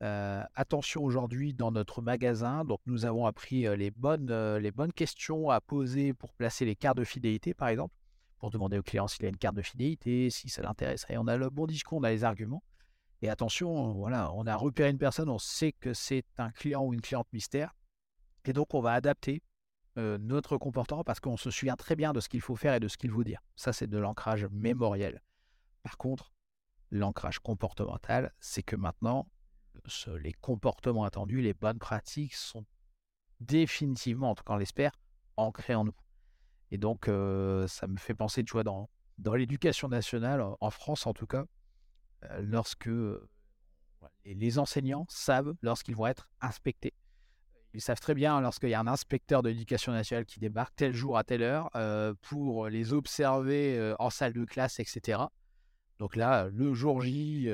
Attention aujourd'hui dans notre magasin, donc nous avons appris les bonnes, les bonnes questions à poser pour placer les cartes de fidélité, par exemple pour demander au client s'il a une carte de fidélité, si ça l'intéresserait. On a le bon discours, on a les arguments. Et attention, voilà, on a repéré une personne, on sait que c'est un client ou une cliente mystère. Et donc, on va adapter euh, notre comportement parce qu'on se souvient très bien de ce qu'il faut faire et de ce qu'il faut dire. Ça, c'est de l'ancrage mémoriel. Par contre, l'ancrage comportemental, c'est que maintenant, les comportements attendus, les bonnes pratiques sont définitivement, en tout cas on l'espère, ancrés en nous. Et donc, ça me fait penser, tu vois, dans, dans l'éducation nationale, en France en tout cas, lorsque les enseignants savent lorsqu'ils vont être inspectés. Ils savent très bien lorsqu'il y a un inspecteur de l'éducation nationale qui débarque tel jour à telle heure pour les observer en salle de classe, etc. Donc là, le jour J,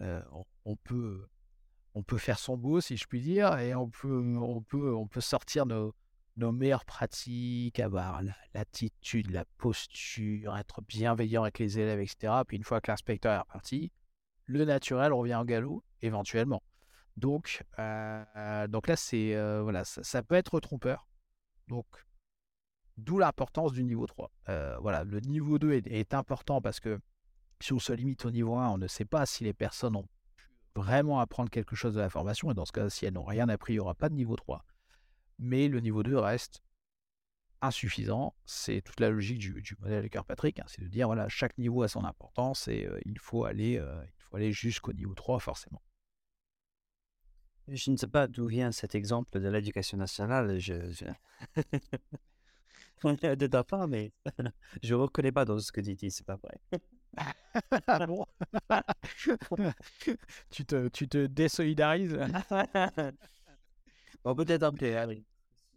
on, peut, on peut faire son beau, si je puis dire, et on peut, on peut, on peut sortir nos, nos meilleures pratiques, avoir l'attitude, la posture, être bienveillant avec les élèves, etc. Puis une fois que l'inspecteur est reparti, le naturel revient en galop, éventuellement. Donc, euh, donc là, c'est euh, voilà, ça, peut être trompeur. Donc, d'où l'importance du niveau 3. Euh, voilà, le niveau 2 est, est, important parce que si on se limite au niveau 1, on ne sait pas si les personnes ont vraiment apprendre quelque chose de la formation. Et dans ce cas, si elles n'ont rien appris, il n'y aura pas de niveau 3 mais le niveau 2 reste insuffisant. C'est toute la logique du, modèle de Kirkpatrick, hein, c'est de dire voilà, chaque niveau a son importance et il faut aller, aller jusqu'au niveau 3 forcément. Je ne sais pas d'où vient cet exemple de l'éducation nationale. Je, je... de ta part, mais je ne reconnais pas dans ce que tu dis, c'est pas vrai. bon tu, te, tu te désolidarises Bon, peut-être un peu, hein,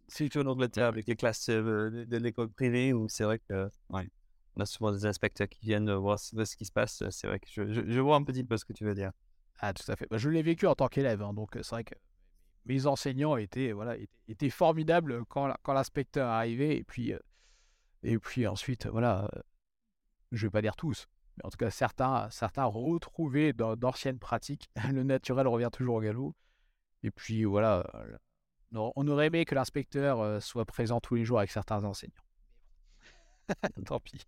surtout en Angleterre avec les classes euh, de, l'école privée où c'est vrai que ouais, on a souvent des inspecteurs qui viennent voir ce, qui se passe. C'est vrai que je, je, vois un petit peu ce que tu veux dire. Ah, tout à fait. Bah, je l'ai vécu en tant qu'élève, hein, donc c'est vrai que mes enseignants étaient, voilà, étaient, formidables quand, quand l'inspecteur arrivait. Et puis, euh, et puis ensuite, voilà, euh, je ne vais pas dire tous, mais en tout cas, certains, certains retrouvaient d'anciennes pratiques. Le naturel revient toujours au galop. Et puis, voilà, on aurait aimé que l'inspecteur euh, soit présent tous les jours avec certains enseignants. Tant pis.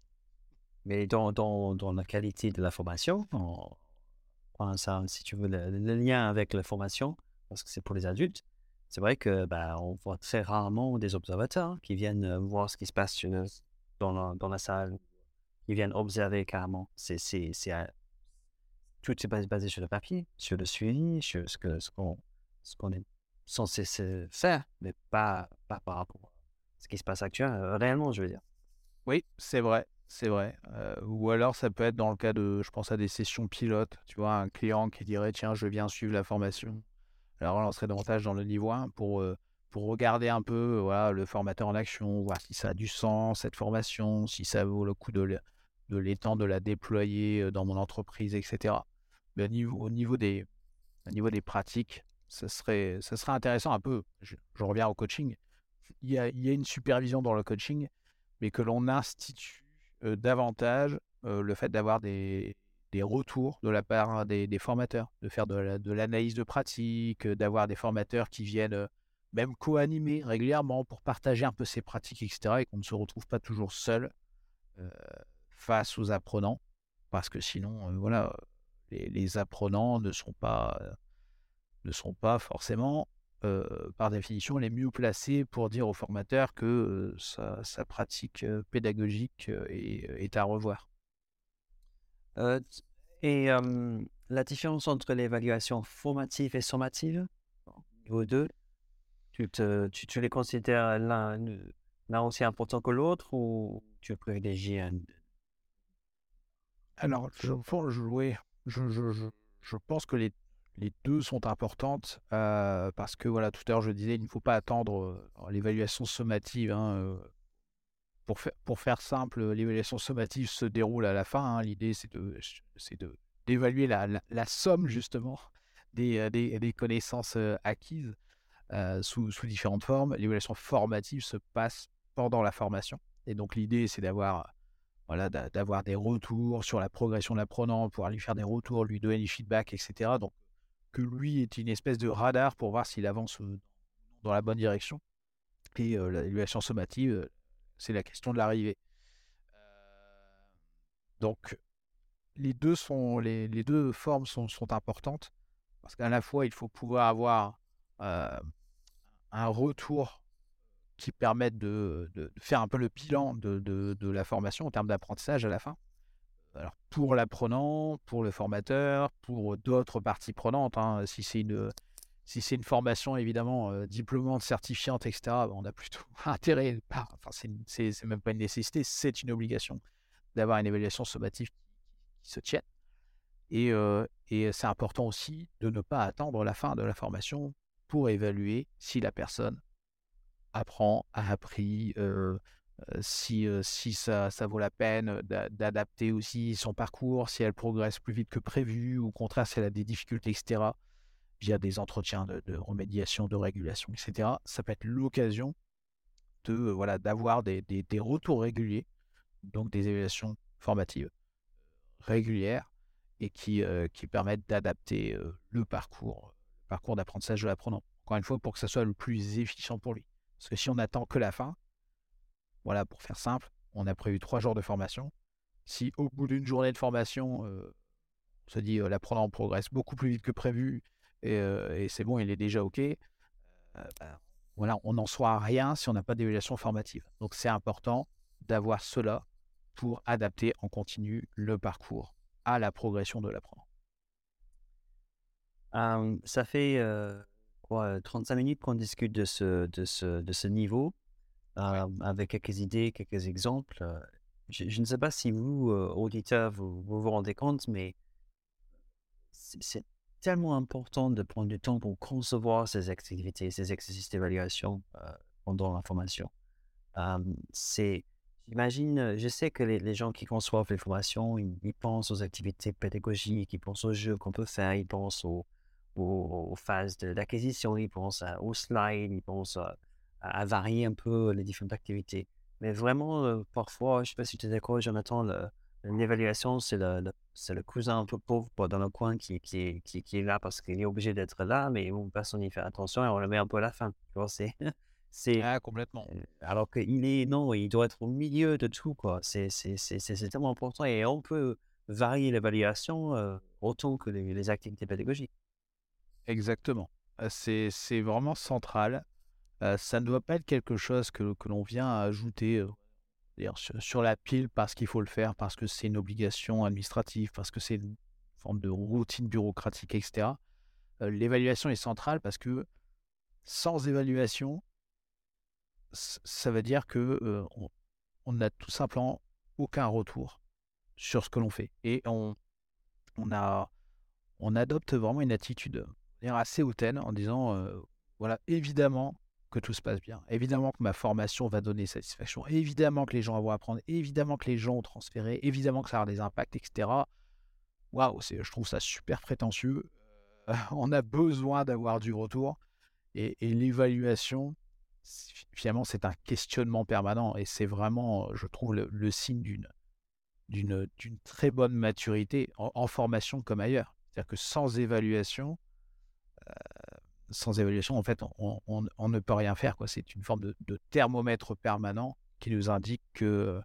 Mais dans, dans, la qualité de la formation, on ça, si tu veux, le, lien avec la formation, parce que c'est pour les adultes, c'est vrai que bah, on voit très rarement des observateurs qui viennent euh, voir ce qui se passe dans, la, dans la salle, qui viennent observer carrément. C'est, c'est, tout est basé sur le papier, sur le suivi, sur ce, que, ce, qu'on, ce qu'on est censé faire, mais pas, pas par rapport à ce qui se passe actuellement, réellement, je veux dire. Oui, c'est vrai, c'est vrai. ou alors ça peut être dans le cas de, je pense à des sessions pilotes, tu vois, un client qui dirait, tiens, je viens suivre la formation. Alors on serait davantage dans le niveau 1 pour, pour regarder un peu voilà, le formateur en action, voir si ça a du sens, cette formation, si ça vaut le coup de, de l'étendre, de la déployer dans mon entreprise, etc. Mais au niveau, au niveau, des, au niveau des pratiques, ça serait, serait intéressant un peu. Je, reviens au coaching. Il y, a, il y, a, une supervision dans le coaching, mais que l'on institue davantage le fait d'avoir des, des, retours de la part des, des formateurs, de faire de l'analyse de, pratique, d'avoir des formateurs qui viennent même co-animer régulièrement pour partager un peu ces pratiques, etc. Et qu'on ne se retrouve pas toujours seul face aux apprenants, parce que sinon, voilà, les, apprenants ne sont pas ne sont pas forcément par définition, les mieux placés pour dire au formateur que sa, pratique pédagogique est, à revoir. et la différence entre l'évaluation formative et sommative, niveau 2, tu, tu, les considères l'un aussi important que l'autre ou tu privilégies un... Alors, je, je, je, je pense que les les deux sont importantes parce que, voilà, tout à l'heure, je disais, il ne faut pas attendre l'évaluation sommative. Hein, pour, faire, pour faire simple, l'évaluation sommative se déroule à la fin. Hein. L'idée, c'est de, de, d'évaluer la, la, somme, justement, des, des, connaissances acquises sous, sous différentes formes. L'évaluation formative se passe pendant la formation. Et donc, l'idée, c'est d'avoir voilà, d'avoir des retours sur la progression de l'apprenant, pouvoir lui faire des retours, lui donner du feedback, etc. Donc, que lui est une espèce de radar pour voir s'il avance dans la bonne direction. Et l'évaluation sommative, c'est la question de l'arrivée. donc, les deux, sont, les, les deux formes sont, sont importantes parce qu'à la fois, il faut pouvoir avoir un retour qui permette de, faire un peu le bilan de, la formation en termes d'apprentissage à la fin alors pour l'apprenant, pour le formateur, pour d'autres parties prenantes. Hein, si c'est une c'est formation évidemment euh, diplômante, certifiante, etc., on a plutôt intérêt, enfin c'est même pas une nécessité, c'est une obligation d'avoir une évaluation sommative qui, se tienne. Et, euh, et c'est important aussi de ne pas attendre la fin de la formation pour évaluer si la personne apprend, a appris, si, si ça, ça, vaut la peine d'adapter aussi son parcours, si elle progresse plus vite que prévu, ou au contraire, si elle a des difficultés, etc., via des entretiens de, remédiation, de régulation, etc., ça peut être l'occasion de voilà d'avoir des, des, des, retours réguliers, donc des évaluations formatives régulières et qui, qui permettent d'adapter le parcours, le parcours d'apprentissage de l'apprenant. Encore une fois, pour que ça soit le plus efficient pour lui. Parce que si on attend que la fin, voilà, pour faire simple, on a prévu trois jours de formation. Si au bout d'une journée de formation, euh, on se dit euh, l'apprenant progresse beaucoup plus vite que prévu et, euh, c'est bon, il est déjà OK, bah, voilà, on n'en soit rien si on n'a pas d'évaluation formative. Donc c'est important d'avoir cela pour adapter en continu le parcours à la progression de l'apprenant. ça fait quoi, 35 minutes qu'on discute de ce, de ce, de ce niveau avec quelques idées, quelques exemples. Je, ne sais pas si vous, auditeurs, vous, vous, rendez compte, mais c'est tellement important de prendre du temps pour concevoir ces activités, ces exercices d'évaluation pendant la formation. c'est, j'imagine, je sais que les, gens qui conçoivent les formations, ils, pensent aux activités pédagogiques, ils pensent aux jeux qu'on peut faire, ils pensent aux, aux, phases d'acquisition, ils pensent aux slides, ils pensent à à, varier un peu les différentes activités. Mais vraiment, parfois, je ne sais pas si tu es d'accord, Jonathan, l'évaluation, c'est le, cousin un peu pauvre dans le coin qui, qui, qui, qui est là parce qu'il est obligé d'être là, mais personne n'y fait attention et on le met un peu à la fin. Tu vois, c'est, c'est, ah, complètement. Alors qu'il est, non, il doit être au milieu de tout, quoi. C'est, tellement important et on peut varier l'évaluation autant que les, les, activités pédagogiques. Exactement. C'est, c'est vraiment central ça ne doit pas être quelque chose que, l'on vient ajouter sur, la pile parce qu'il faut le faire, parce que c'est une obligation administrative, parce que c'est une forme de routine bureaucratique, etc. L'évaluation est centrale parce que sans évaluation, ça veut dire que on n'a tout simplement aucun retour sur ce que l'on fait. Et on, on, a, on adopte vraiment une attitude assez hautaine en disant, voilà, évidemment, que tout se passe bien. Évidemment que ma formation va donner satisfaction. Évidemment que les gens vont apprendre. Évidemment que les gens ont transféré. Évidemment que ça aura des impacts, etc. Waouh, je trouve ça super prétentieux. Euh, on a besoin d'avoir du retour. Et, l'évaluation, finalement, c'est un questionnement permanent. Et c'est vraiment, je trouve, le, signe d'une, d'une, très bonne maturité en, formation comme ailleurs. C'est-à-dire que sans évaluation, sans évaluation, en fait, on, ne peut rien faire. C'est une forme de, thermomètre permanent qui nous indique que,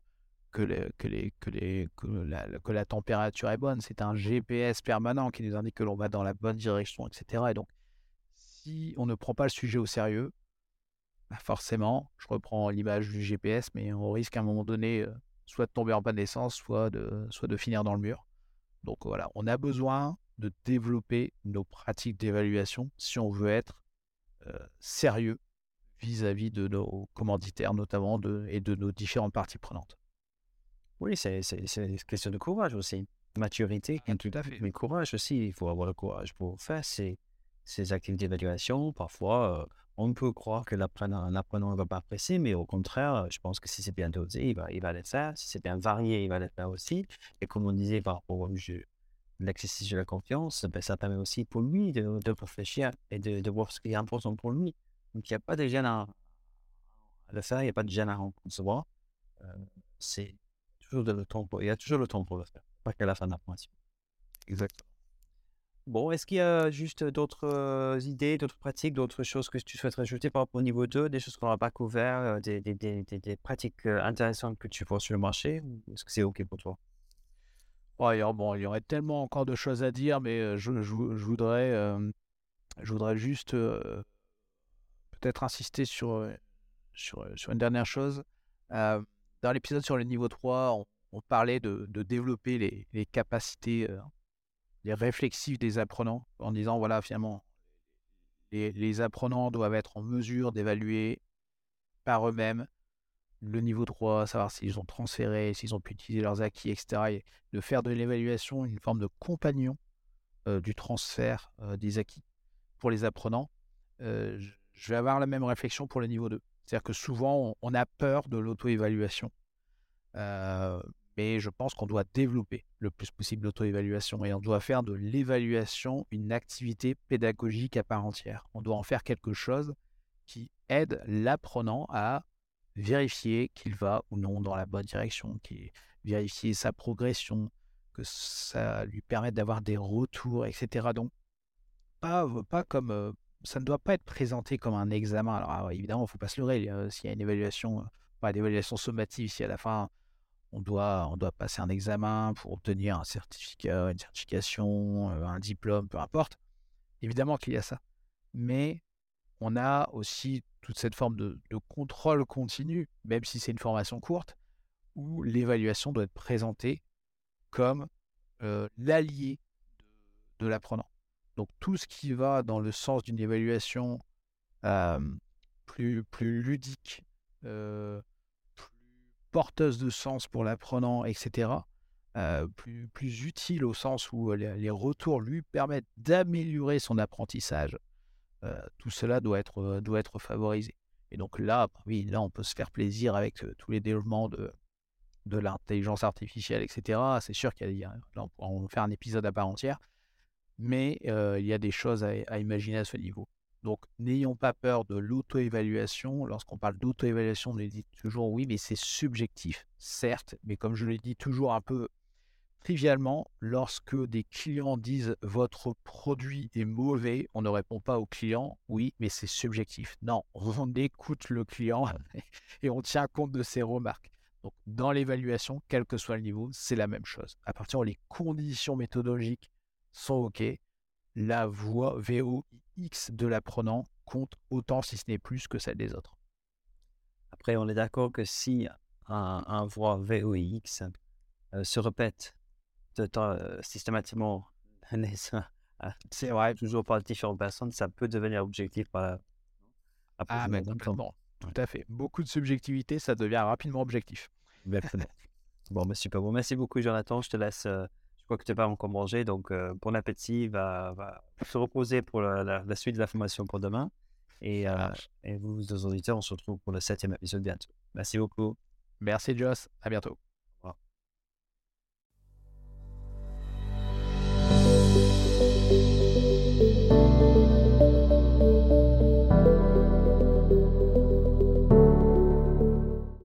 la, température est bonne. C'est un GPS permanent qui nous indique que l'on va dans la bonne direction, etc. Et donc, si on ne prend pas le sujet au sérieux, bah, forcément, je reprends l'image du GPS, mais on risque à un moment donné euh, soit de tomber en panne d'essence, soit de, soit de finir dans le mur. Donc voilà, on a besoin de développer nos pratiques d'évaluation si on veut être euh, sérieux vis-à-vis de nos commanditaires notamment de, et de nos différentes parties prenantes. Oui, c'est une question de courage aussi, maturité, ah, tout à fait. mais courage aussi. Il faut avoir le courage pour faire ces, ces activités d'évaluation. Parfois, euh, on peut croire que l'apprenant ne va pas apprécier, mais au contraire, je pense que si c'est bien dosé, il va, il va le faire. Si c'est bien varié, il va le faire aussi. Et comme on disait par rapport au jeu, l'exercice de la confiance, ben, ça permet aussi pour lui de, de réfléchir et de, de, voir ce qui est important pour lui. Donc, il n'y a pas de gêne à, le faire, il n'y a pas de gêne à concevoir. Euh, c'est toujours le temps pour, il y a toujours le temps pour le faire, pas qu'à la fin de la formation. Exactement. Bon, est-ce qu'il y a juste d'autres idées, d'autres pratiques, d'autres choses que tu souhaiterais ajouter par rapport au niveau 2, des choses qu'on n'a pas couvert, des, des, des, des, pratiques intéressantes que tu vois sur le marché Est-ce que c'est OK pour toi? Ouais, bon, Il y aurait tellement encore de choses à dire, mais je, je, voudrais, je voudrais juste peut-être insister sur, sur, sur, une dernière chose. dans l'épisode sur le niveau 3, on, parlait de, de développer les, les capacités les réflexifs des apprenants en disant voilà, finalement, les, apprenants doivent être en mesure d'évaluer par eux-mêmes le niveau 3, savoir s'ils ont transféré, s'ils ont pu utiliser leurs acquis, etc. Et de faire de l'évaluation une forme de compagnon euh, du transfert euh, des acquis pour les apprenants. Euh, je vais avoir la même réflexion pour le niveau 2. C'est-à-dire que souvent, on a peur de l'auto-évaluation mais je pense qu'on doit développer le plus possible l'auto-évaluation et on doit faire de l'évaluation une activité pédagogique à part entière. On doit en faire quelque chose qui aide l'apprenant à vérifier qu'il va ou non dans la bonne direction, vérifier sa progression, que ça lui permette d'avoir des retours, etc. Donc, pas, comme ça ne doit pas être présenté comme un examen. Alors, ah évidemment, il ne faut pas se leurrer. S'il y a une évaluation, pas d'évaluation sommative, si à la fin on doit, on doit passer un examen pour obtenir un certificat, une certification, un diplôme, peu importe. Évidemment qu'il y a ça. Mais on a aussi toute cette forme de, contrôle continu, même si c'est une formation courte, où l'évaluation doit être présentée comme euh, l'allié de, l'apprenant. Donc tout ce qui va dans le sens d'une évaluation euh, plus, plus ludique, porteuse de sens pour l'apprenant, etc., euh, plus, plus utile au sens où les, retours lui permettent d'améliorer son apprentissage. Euh, tout cela doit être, euh, doit être favorisé. Et donc là, bah oui, là, on peut se faire plaisir avec tous les développements de, l'intelligence artificielle, etc. C'est sûr qu'il y a, là, on en faire un épisode à part entière, mais il y a des choses à imaginer à ce niveau. Donc, n'ayons pas peur de l'auto-évaluation. Lorsqu'on parle d'auto-évaluation, on dit toujours oui, mais c'est subjectif, certes, mais comme je l'ai dit toujours un peu trivialement, lorsque des clients disent votre produit est mauvais, on ne répond pas au client oui, mais c'est subjectif. Non, on écoute le client et on tient compte de ses remarques. Donc, dans l'évaluation, quel que soit le niveau, c'est la même chose. À partir où les conditions méthodologiques sont OK, la voix VOX de l'apprenant compte autant, si ce n'est plus, que celle des autres. Après, on est d'accord que si un, voix VOX euh, se répète systématiquement, c'est vrai, toujours par différentes personnes, ça peut devenir objectif par Ah, mais complètement. Tout à fait. Beaucoup de subjectivité, ça devient rapidement objectif. bon, mais super. Bon, merci beaucoup, Jonathan. Je te laisse. Euh, je crois que tu n'as pas encore mangé, donc euh, bon appétit, va, va se reposer pour la, suite de la formation pour demain. Et, euh, et vous, deux auditeurs, on se retrouve pour le septième épisode bientôt. Merci beaucoup. Merci, Joss. À bientôt.